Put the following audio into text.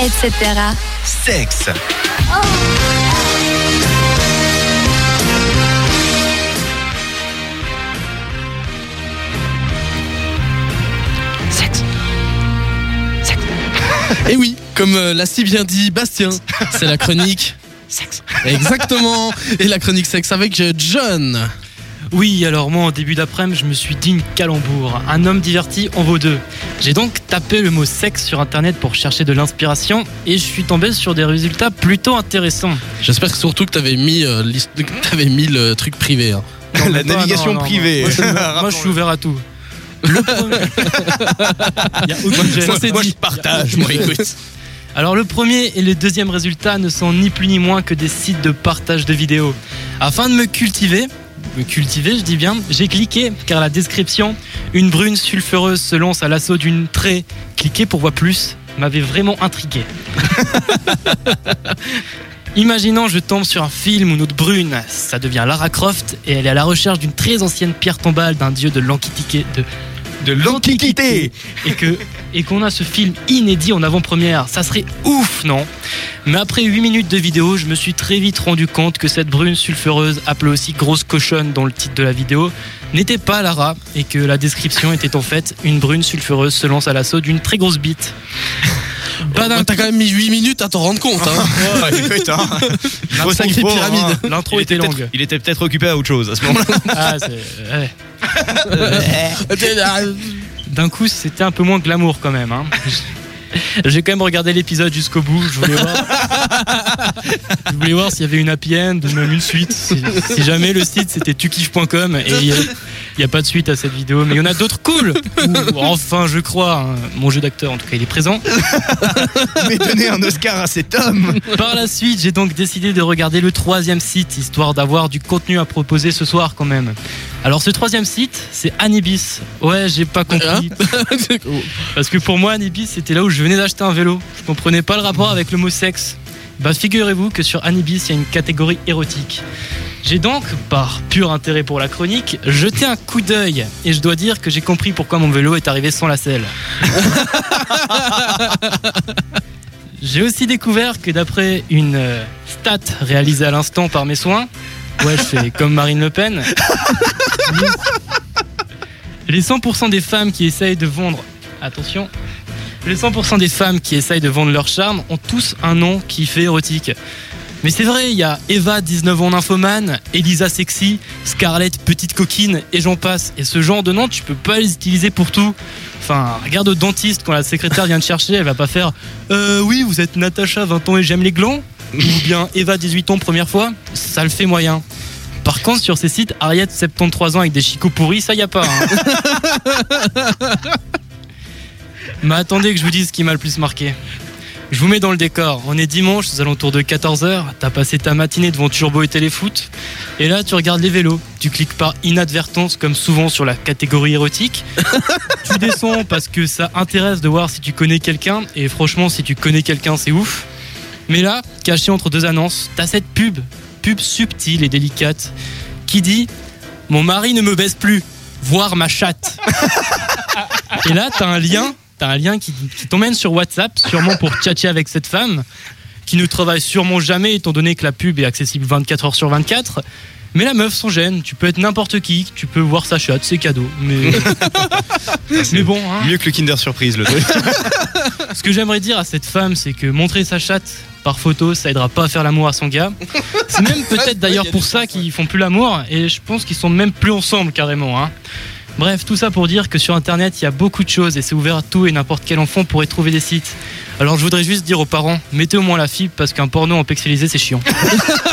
etc. Sexe. Sexe. Sexe. Et oui, comme euh, l'a si bien dit Bastien, c'est la chronique Sexe. Exactement. Et la chronique sexe avec euh, John. Oui, alors moi, en début d'après-midi, je me suis dit une calembour. Un homme diverti en vaut deux. J'ai donc tapé le mot sexe sur internet pour chercher de l'inspiration et je suis tombé sur des résultats plutôt intéressants. J'espère que surtout que t'avais mis, euh, t'avais mis le truc privé. hein. Non, La navigation non, non, privée. Moi, je, moi, je suis ouvert à tout. Le premier- y a aucune moi, je partage, moi, écoute. Alors le premier et le deuxième résultat ne sont ni plus ni moins que des sites de partage de vidéos. Afin de me cultiver, me cultiver je dis bien, j'ai cliqué car la description une brune sulfureuse se lance à l'assaut d'une trait, cliquez pour voir plus, m'avait vraiment intrigué. Imaginons je tombe sur un film où notre brune, ça devient Lara Croft et elle est à la recherche d'une très ancienne pierre tombale d'un dieu de l'antiquité de De l'antiquité. et que et qu'on a ce film inédit en avant-première, ça serait ouf, non? Mais après 8 minutes de vidéo, je me suis très vite rendu compte que cette brune sulfureuse, appelée aussi grosse cochonne dans le titre de la vidéo, n'était pas Lara et que la description était en fait une brune sulfureuse se lance à l'assaut d'une très grosse bite. Bah, d'un Ouais, T'as quand même mis 8 minutes à t'en rendre compte. Hein. Ouais, écoute, hein. Faut sacrée s'y faut, pyramide. hein. L'intro Il était longue. Il était peut-être occupé à autre chose à ce moment-là. Ah, c'est- ouais. D'un coup, c'était un peu moins glamour quand même. hein. J'ai quand même regardé l'épisode jusqu'au bout. Je voulais voir, je voulais voir s'il y avait une happy end même une suite. Si, jamais le site c'était tukiff.com et n'y a, pas de suite à cette vidéo, mais il y en a d'autres cool. Ou, enfin, je crois. hein. Mon jeu d'acteur, en tout cas, il est présent. Mais donner un Oscar à cet homme. Par la suite, j'ai donc décidé de regarder le troisième site, histoire d'avoir du contenu à proposer ce soir quand même. Alors ce troisième site, c'est Anibis. Ouais, j'ai pas compris. Parce que pour moi, Anibis, c'était là où je venais d'acheter un vélo. Je comprenais pas le rapport avec le mot sexe. Bah figurez-vous que sur Anibis, il y a une catégorie érotique. J'ai donc, par pur intérêt pour la chronique, jeté un coup d'œil et je dois dire que j'ai compris pourquoi mon vélo est arrivé sans la selle. J'ai aussi découvert que d'après une euh, stat réalisée à l'instant par mes soins, ouais, je fais comme Marine Le Pen, les 100% des femmes qui essayent de vendre, attention, les 100% des femmes qui essayent de vendre leur charme ont tous un nom qui fait érotique. Mais c'est vrai, il y a Eva, 19 ans nymphomane, Elisa sexy, Scarlett, petite coquine, et j'en passe. Et ce genre de nom, tu peux pas les utiliser pour tout. Enfin, regarde au dentiste quand la secrétaire vient te chercher, elle va pas faire Euh, oui, vous êtes Natacha, 20 ans et j'aime les glands Ou bien Eva, 18 ans, première fois Ça le fait moyen. Par contre, sur ces sites, Ariette, 73 ans avec des chicots pourris, ça y a pas. hein. Mais attendez que je vous dise ce qui m'a le plus marqué. Je vous mets dans le décor. On est dimanche, aux alentours de 14h. T'as passé ta matinée devant Turbo et Téléfoot. Et là, tu regardes les vélos. Tu cliques par inadvertance, comme souvent sur la catégorie érotique. tu descends parce que ça intéresse de voir si tu connais quelqu'un. Et franchement, si tu connais quelqu'un, c'est ouf. Mais là, caché entre deux annonces, t'as cette pub, pub subtile et délicate, qui dit Mon mari ne me baisse plus, voir ma chatte. et là, t'as un lien, t'as un lien qui, qui t'emmène sur WhatsApp, sûrement pour tchatcher avec cette femme, qui ne travaille sûrement jamais, étant donné que la pub est accessible 24 heures sur 24. Mais la meuf s'en gêne, tu peux être n'importe qui, tu peux voir sa chatte, c'est cadeau. Mais, mais bon, hein. Mieux que le Kinder Surprise, le truc. Ce que j'aimerais dire à cette femme, c'est que montrer sa chatte par photo, ça aidera pas à faire l'amour à son gars. C'est même peut-être d'ailleurs pour ça qu'ils font plus l'amour, et je pense qu'ils sont même plus ensemble carrément. Hein. Bref, tout ça pour dire que sur internet, il y a beaucoup de choses et c'est ouvert à tout et n'importe quel enfant pourrait trouver des sites. Alors je voudrais juste dire aux parents, mettez au moins la fibre parce qu'un porno en pixelisé c'est chiant.